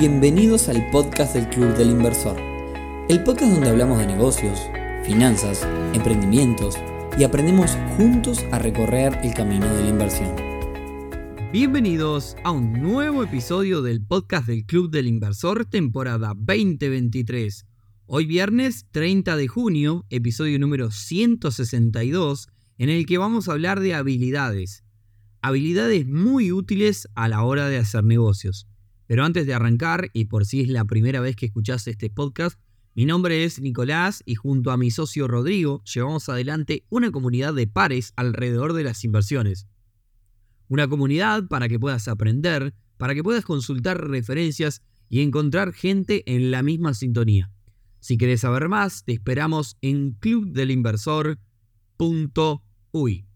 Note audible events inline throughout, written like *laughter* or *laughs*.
Bienvenidos al podcast del Club del Inversor, el podcast donde hablamos de negocios, finanzas, emprendimientos y aprendemos juntos a recorrer el camino de la inversión. Bienvenidos a un nuevo episodio del podcast del Club del Inversor temporada 2023. Hoy viernes 30 de junio, episodio número 162, en el que vamos a hablar de habilidades. Habilidades muy útiles a la hora de hacer negocios. Pero antes de arrancar, y por si es la primera vez que escuchás este podcast, mi nombre es Nicolás y junto a mi socio Rodrigo llevamos adelante una comunidad de pares alrededor de las inversiones. Una comunidad para que puedas aprender, para que puedas consultar referencias y encontrar gente en la misma sintonía. Si querés saber más, te esperamos en clubdelinversor.uy.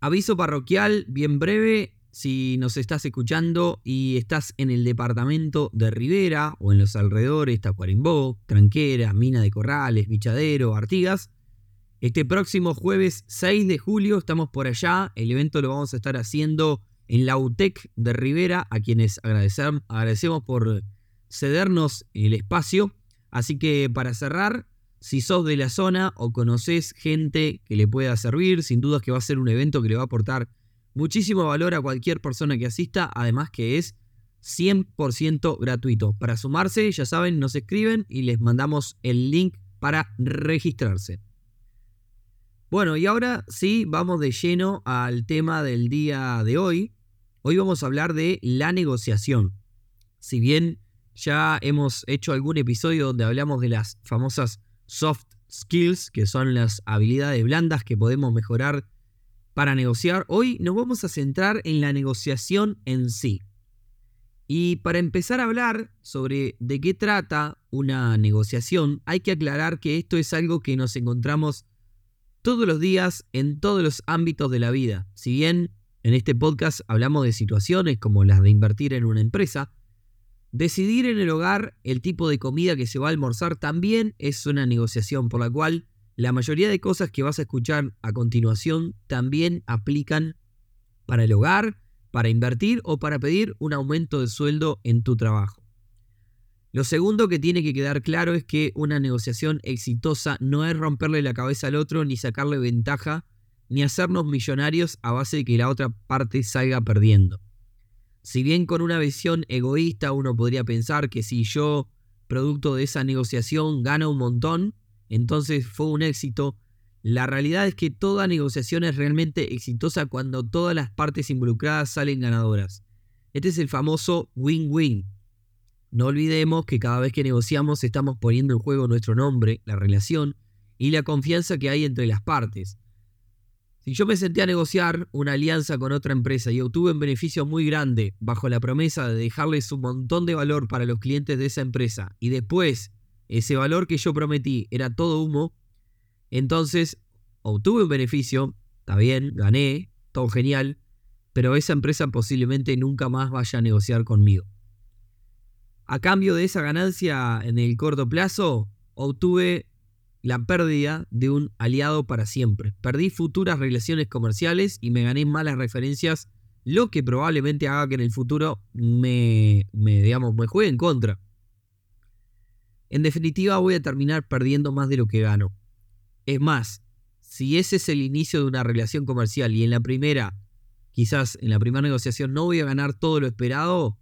Aviso parroquial bien breve, si nos estás escuchando y estás en el departamento de Rivera o en los alrededores, Tacuarimbó, Tranquera, Mina de Corrales, Bichadero, Artigas, este próximo jueves 6 de julio estamos por allá. El evento lo vamos a estar haciendo en la UTEC de Rivera, a quienes agradecemos por cedernos el espacio. Así que para cerrar, si sos de la zona o conoces gente que le pueda servir, sin dudas que va a ser un evento que le va a aportar muchísimo valor a cualquier persona que asista, además que es 100% gratuito. Para sumarse, ya saben, nos escriben y les mandamos el link para registrarse. Bueno, y ahora sí, vamos de lleno al tema del día de hoy. Hoy vamos a hablar de la negociación. Si bien ya hemos hecho algún episodio donde hablamos de las famosas soft skills, que son las habilidades blandas que podemos mejorar para negociar, hoy nos vamos a centrar en la negociación en sí. Y para empezar a hablar sobre de qué trata una negociación, hay que aclarar que esto es algo que nos encontramos todos los días en todos los ámbitos de la vida. Si bien en este podcast hablamos de situaciones como las de invertir en una empresa, decidir en el hogar el tipo de comida que se va a almorzar también es una negociación por la cual la mayoría de cosas que vas a escuchar a continuación también aplican para el hogar, para invertir o para pedir un aumento de sueldo en tu trabajo. Lo segundo que tiene que quedar claro es que una negociación exitosa no es romperle la cabeza al otro ni sacarle ventaja ni hacernos millonarios a base de que la otra parte salga perdiendo. Si bien con una visión egoísta uno podría pensar que si yo, producto de esa negociación, gano un montón, entonces fue un éxito. La realidad es que toda negociación es realmente exitosa cuando todas las partes involucradas salen ganadoras. Este es el famoso win-win. No olvidemos que cada vez que negociamos estamos poniendo en juego nuestro nombre, la relación y la confianza que hay entre las partes. Si yo me senté a negociar una alianza con otra empresa y obtuve un beneficio muy grande bajo la promesa de dejarles un montón de valor para los clientes de esa empresa y después ese valor que yo prometí era todo humo, entonces obtuve un beneficio, está bien, gané, todo genial, pero esa empresa posiblemente nunca más vaya a negociar conmigo. A cambio de esa ganancia en el corto plazo, obtuve la pérdida de un aliado para siempre. Perdí futuras relaciones comerciales y me gané malas referencias, lo que probablemente haga que en el futuro me, me digamos, me juegue en contra. En definitiva voy a terminar perdiendo más de lo que gano. Es más, si ese es el inicio de una relación comercial y en la primera, quizás en la primera negociación no voy a ganar todo lo esperado,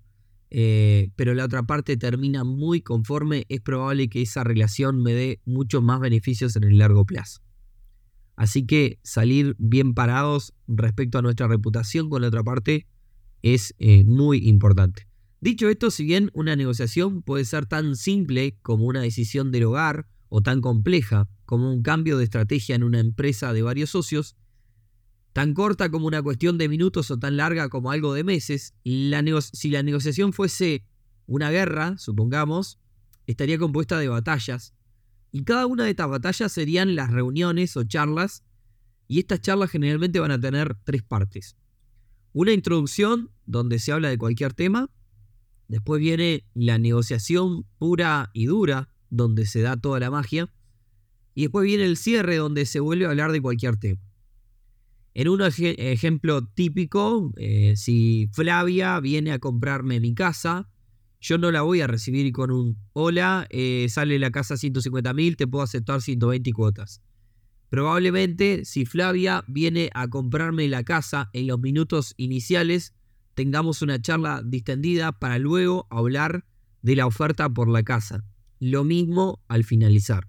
eh, pero la otra parte termina muy conforme, es probable que esa relación me dé muchos más beneficios en el largo plazo. Así que salir bien parados respecto a nuestra reputación con la otra parte es eh, muy importante. Dicho esto, si bien una negociación puede ser tan simple como una decisión del hogar o tan compleja como un cambio de estrategia en una empresa de varios socios, tan corta como una cuestión de minutos o tan larga como algo de meses, si la negociación fuese una guerra, supongamos, estaría compuesta de batallas, y cada una de estas batallas serían las reuniones o charlas, y estas charlas generalmente van a tener tres partes. Una introducción, donde se habla de cualquier tema, Después viene la negociación pura y dura, donde se da toda la magia. Y después viene el cierre, donde se vuelve a hablar de cualquier tema. En un ejemplo típico, eh, si Flavia viene a comprarme mi casa yo no la voy a recibir con un hola, eh, sale la casa 150 mil, te puedo aceptar 120 cuotas. Probablemente si Flavia viene a comprarme la casa en los minutos iniciales, tengamos una charla distendida para luego hablar de la oferta por la casa. Lo mismo al finalizar.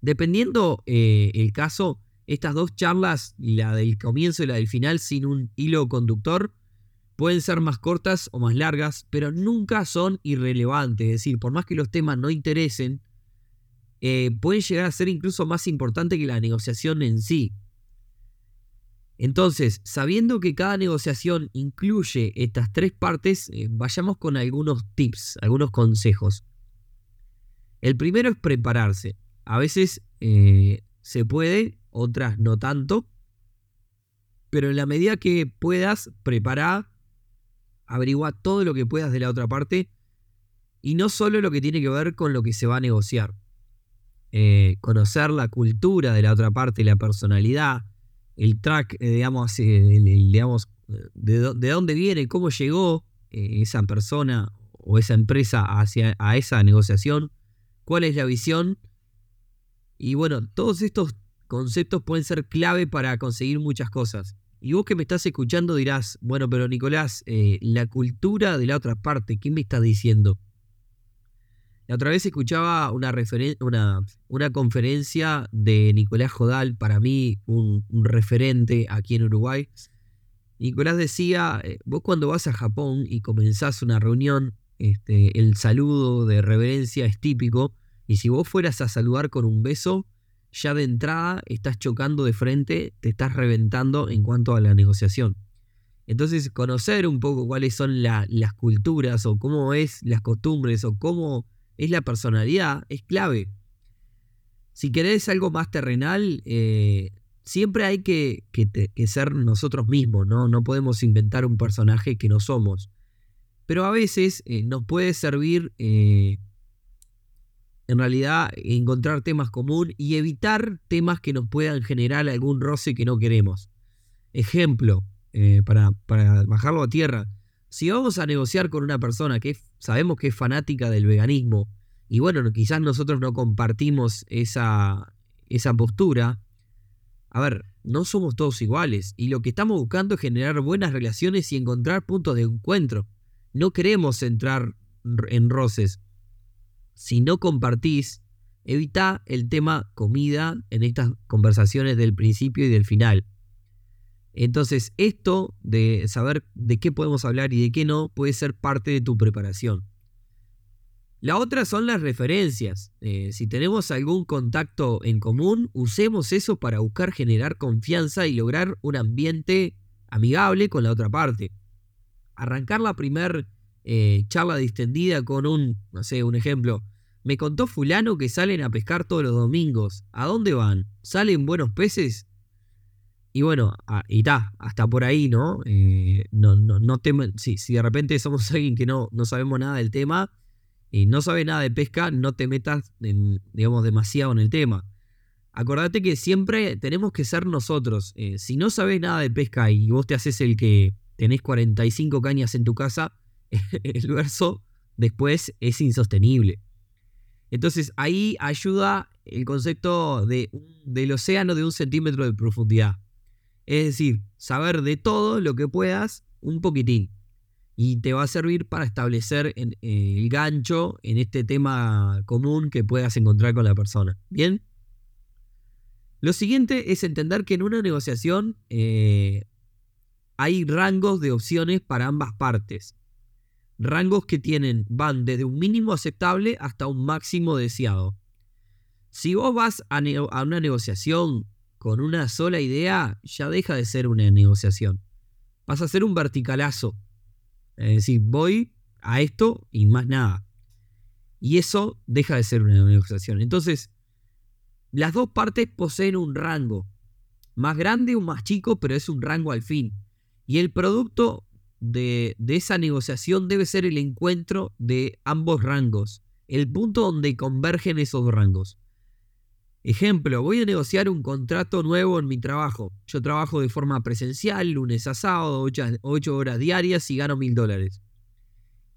Dependiendo eh, el caso, estas dos charlas, la del comienzo y la del final, sin un hilo conductor, pueden ser más cortas o más largas, pero nunca son irrelevantes. Es decir, por más que los temas no interesen, eh, pueden llegar a ser incluso más importante que la negociación en sí. Entonces, sabiendo que cada negociación incluye estas tres partes, eh, vayamos con algunos tips, algunos consejos. El primero es prepararse. A veces eh, se puede, otras no tanto. Pero en la medida que puedas, prepara, averigua todo lo que puedas de la otra parte y no solo lo que tiene que ver con lo que se va a negociar. Eh, conocer la cultura de la otra parte, la personalidad, el track, eh, digamos, de, dónde viene, cómo llegó eh, esa persona o esa empresa hacia a esa negociación, cuál es la visión. Y bueno, todos estos conceptos pueden ser clave para conseguir muchas cosas. Y vos que me estás escuchando dirás, bueno, pero Nicolás, la cultura de la otra parte, ¿qué me estás diciendo? La otra vez escuchaba una, una, una conferencia de Nicolás Jodal, para mí un, referente aquí en Uruguay. Nicolás decía, eh, vos cuando vas a Japón y comenzás una reunión, este, el saludo de reverencia es típico, y si vos fueras a saludar con un beso, ya de entrada estás chocando de frente, te estás reventando en cuanto a la negociación. Entonces, conocer un poco cuáles son las culturas o cómo es las costumbres o cómo es la personalidad, es clave. Si querés algo más terrenal, eh, siempre hay que, ser nosotros mismos, ¿no? No podemos inventar un personaje que no somos. Pero a veces eh, nos puede servir, eh, en realidad, encontrar temas comunes y evitar temas que nos puedan generar algún roce que no queremos. Ejemplo, para, para bajarlo a tierra si vamos a negociar con una persona que sabemos que es fanática del veganismo, y bueno, quizás nosotros no compartimos esa, esa postura, a ver, no somos todos iguales, y lo que estamos buscando es generar buenas relaciones y encontrar puntos de encuentro. No queremos entrar en roces. Si no compartís, evita el tema comida en estas conversaciones del principio y del final. Entonces, esto de saber de qué podemos hablar y de qué no puede ser parte de tu preparación. La otra son las referencias. Eh, si tenemos algún contacto en común, usemos eso para buscar generar confianza y lograr un ambiente amigable con la otra parte. Arrancar la primer eh, charla distendida con un, no sé, un ejemplo. Me contó fulano que salen a pescar todos los domingos. ¿A dónde van? ¿Salen buenos peces? Y bueno, y está, hasta por ahí, ¿no? Eh, no, no, no si, si, de repente somos *laughs* alguien que no, no sabemos nada del tema y no sabe nada de pesca, no te metas, digamos, demasiado en el tema. Acordate que siempre tenemos que ser nosotros. Eh, si no sabes nada de pesca y vos te haces el que tenés 45 cañas en tu casa, *laughs* el verso después es insostenible. Entonces ahí ayuda el concepto de, del océano de un centímetro de profundidad. Es decir, saber de todo lo que puedas un poquitín. Y te va a servir para establecer eh, el gancho en este tema común que puedas encontrar con la persona. ¿Bien? Lo siguiente es entender que en una negociación eh, hay rangos de opciones para ambas partes. Rangos que tienen, van desde un mínimo aceptable hasta un máximo deseado. Si vos vas a, a una negociación con una sola idea, ya deja de ser una negociación. Vas a ser un verticalazo. Es decir, voy a esto y más nada. Y eso deja de ser una negociación. Entonces, las dos partes poseen un rango. Más grande o más chico, pero es un rango al fin. Y el producto de, de esa negociación debe ser el encuentro de ambos rangos. El punto donde convergen esos rangos. Ejemplo, voy a negociar un contrato nuevo en mi trabajo. Yo trabajo de forma presencial, lunes a sábado, 8 horas diarias y gano mil dólares.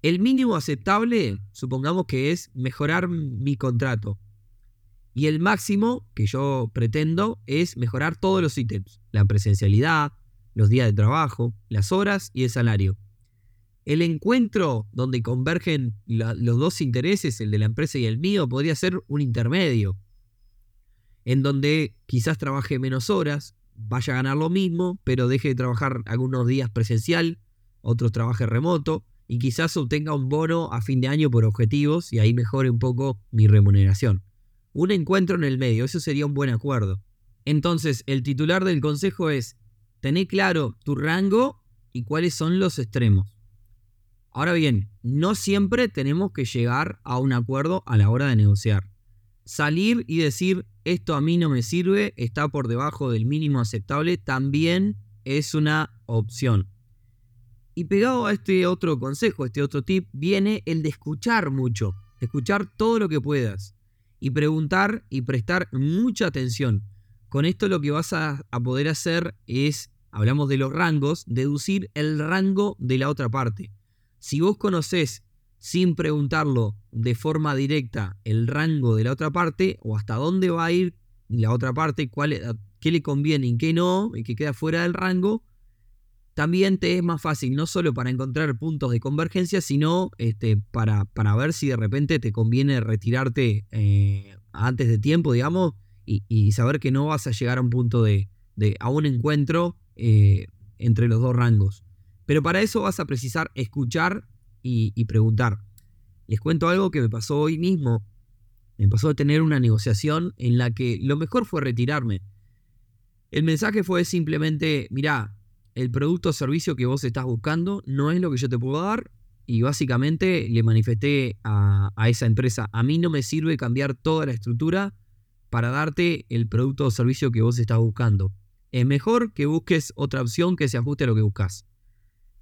El mínimo aceptable, supongamos que es mejorar mi contrato. Y el máximo que yo pretendo es mejorar todos los ítems. La presencialidad, los días de trabajo, las horas y el salario. El encuentro donde convergen los dos intereses, el de la empresa y el mío, podría ser un intermedio. En donde quizás trabaje menos horas, vaya a ganar lo mismo, pero deje de trabajar algunos días presencial, otros trabaje remoto, y quizás obtenga un bono a fin de año por objetivos y ahí mejore un poco mi remuneración. Un encuentro en el medio, eso sería un buen acuerdo. Entonces, el titular del consejo es Tené claro tu rango y cuáles son los extremos. Ahora bien, no siempre tenemos que llegar a un acuerdo a la hora de negociar. Salir y decir esto a mí no me sirve, está por debajo del mínimo aceptable, también es una opción. Y pegado a este otro consejo, este otro tip, viene el de escuchar mucho, escuchar todo lo que puedas y preguntar y prestar mucha atención. Con esto lo que vas a, a poder hacer es hablamos de los rangos, deducir el rango de la otra parte. Si vos conocés sin preguntarlo de forma directa el rango de la otra parte o hasta dónde va a ir la otra parte, cuál, qué le conviene y qué no, y que queda fuera del rango, también te es más fácil, no solo para encontrar puntos de convergencia, sino este, para, para ver si de repente te conviene retirarte eh, antes de tiempo, digamos, y, saber que no vas a llegar a un punto de, de a un encuentro eh, entre los dos rangos. Pero para eso vas a precisar escuchar y, preguntar. Les cuento algo que me pasó hoy mismo. Me pasó a tener una negociación en la que lo mejor fue retirarme. El mensaje fue simplemente, mirá, el producto o servicio que vos estás buscando no es lo que yo te puedo dar. Y básicamente le manifesté a, a esa empresa, a mí no me sirve cambiar toda la estructura para darte el producto o servicio que vos estás buscando es mejor que busques otra opción que se ajuste a lo que buscas.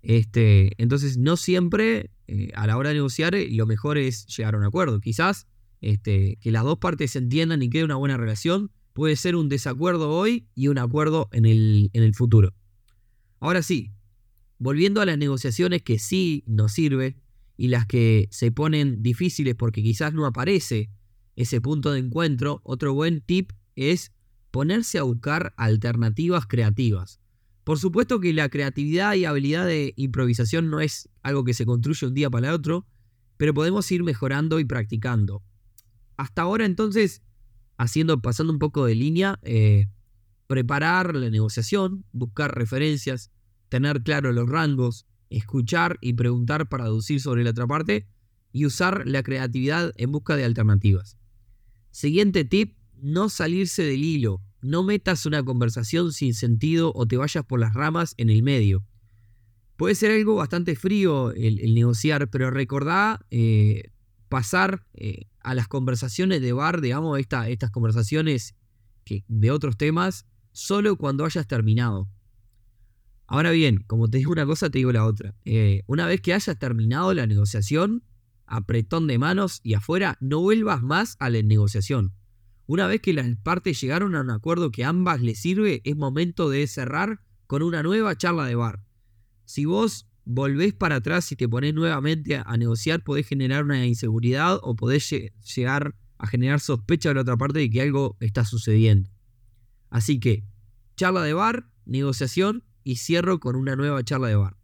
Este, entonces, no siempre eh, a la hora de negociar eh, lo mejor es llegar a un acuerdo. Quizás este, que las dos partes se entiendan y quede una buena relación puede ser un desacuerdo hoy y un acuerdo en el, en el futuro. Ahora sí, volviendo a las negociaciones que sí nos sirven y las que se ponen difíciles porque quizás no aparece ese punto de encuentro, otro buen tip es ponerse a buscar alternativas creativas. Por supuesto que la creatividad y habilidad de improvisación no es algo que se construye un día para el otro, pero podemos ir mejorando y practicando. Hasta ahora entonces, haciendo, pasando un poco de línea, eh, preparar la negociación, buscar referencias, tener claro los rangos, escuchar y preguntar para deducir sobre la otra parte y usar la creatividad en busca de alternativas. Siguiente tip, no salirse del hilo. No metas una conversación sin sentido o te vayas por las ramas en el medio. Puede ser algo bastante frío el, negociar, pero recordá eh, pasar eh, a las conversaciones de bar, digamos, estas conversaciones que, de otros temas, solo cuando hayas terminado. Ahora bien, como te digo una cosa, te digo la otra. Eh, una vez que hayas terminado la negociación, apretón de manos y afuera, no vuelvas más a la negociación. Una vez que las partes llegaron a un acuerdo que ambas les sirve, es momento de cerrar con una nueva charla de bar. Si vos volvés para atrás y te ponés nuevamente a negociar, podés generar una inseguridad o podés llegar a generar sospecha de la otra parte de que algo está sucediendo. Así que, charla de bar, negociación y cierro con una nueva charla de bar.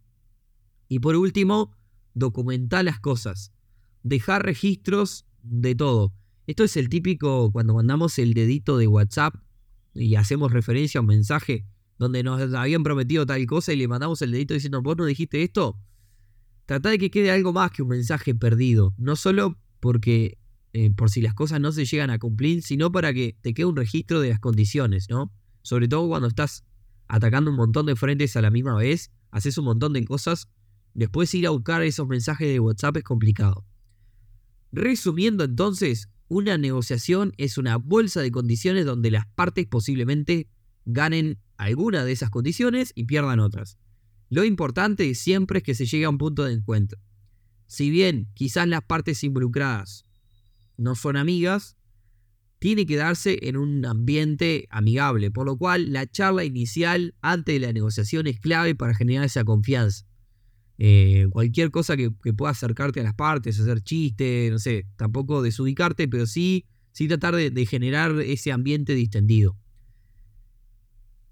Y por último, documentar las cosas. Dejar registros de todo. Esto es el típico cuando mandamos el dedito de WhatsApp y hacemos referencia a un mensaje donde nos habían prometido tal cosa y le mandamos el dedito diciendo, vos no dijiste esto. Trata de que quede algo más que un mensaje perdido. No solo porque eh, por si las cosas no se llegan a cumplir, sino para que te quede un registro de las condiciones, ¿no? Sobre todo cuando estás atacando un montón de frentes a la misma vez, haces un montón de cosas, después ir a buscar esos mensajes de WhatsApp es complicado. Resumiendo entonces, una negociación es una bolsa de condiciones donde las partes posiblemente ganen alguna de esas condiciones y pierdan otras. Lo importante siempre es que se llegue a un punto de encuentro. Si bien quizás las partes involucradas no son amigas, tiene que darse en un ambiente amigable, por lo cual la charla inicial antes de la negociación es clave para generar esa confianza. Eh, cualquier cosa que, pueda acercarte a las partes, hacer chistes, no sé, tampoco desubicarte, pero sí, sí tratar de, generar ese ambiente distendido.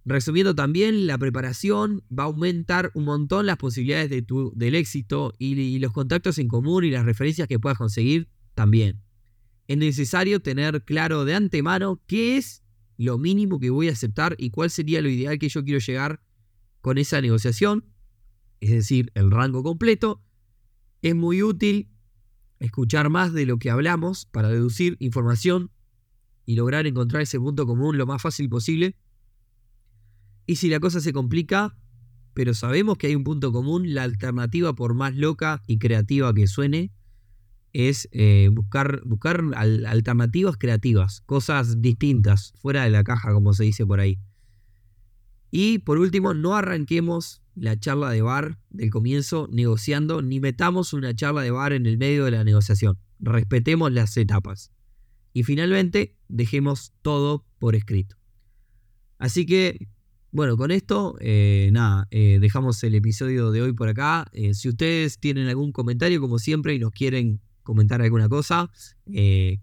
Resumiendo también, la preparación va a aumentar un montón las posibilidades de tu, del éxito y, los contactos en común y las referencias que puedas conseguir también. Es necesario tener claro de antemano qué es lo mínimo que voy a aceptar y cuál sería lo ideal que yo quiero llegar con esa negociación es decir, el rango completo, es muy útil escuchar más de lo que hablamos para deducir información y lograr encontrar ese punto común lo más fácil posible. Y si la cosa se complica, pero sabemos que hay un punto común, la alternativa, por más loca y creativa que suene, es eh, buscar, buscar alternativas creativas, cosas distintas, fuera de la caja, como se dice por ahí. Y por último, no arranquemos la charla de bar del comienzo negociando, ni metamos una charla de bar en el medio de la negociación. Respetemos las etapas. Y finalmente, dejemos todo por escrito. Así que, bueno, con esto, eh, nada, eh, dejamos el episodio de hoy por acá. Eh, si ustedes tienen algún comentario, como siempre, y nos quieren comentar alguna cosa,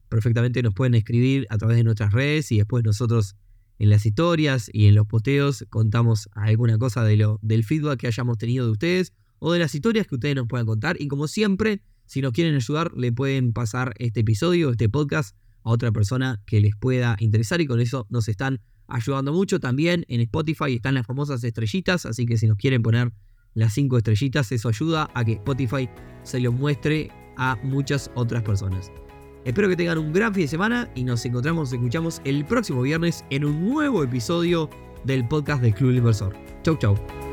perfectamente nos pueden escribir a través de nuestras redes y después nosotros en las historias y en los posteos contamos alguna cosa de lo, del feedback que hayamos tenido de ustedes o de las historias que ustedes nos puedan contar. Y como siempre, si nos quieren ayudar, le pueden pasar este episodio, este podcast a otra persona que les pueda interesar y con eso nos están ayudando mucho. También en Spotify están las famosas estrellitas, así que si nos quieren poner las cinco estrellitas, eso ayuda a que Spotify se lo muestre a muchas otras personas. Espero que tengan un gran fin de semana y nos encontramos, escuchamos el próximo viernes en un nuevo episodio del podcast del Club Inversor. Chau, chau.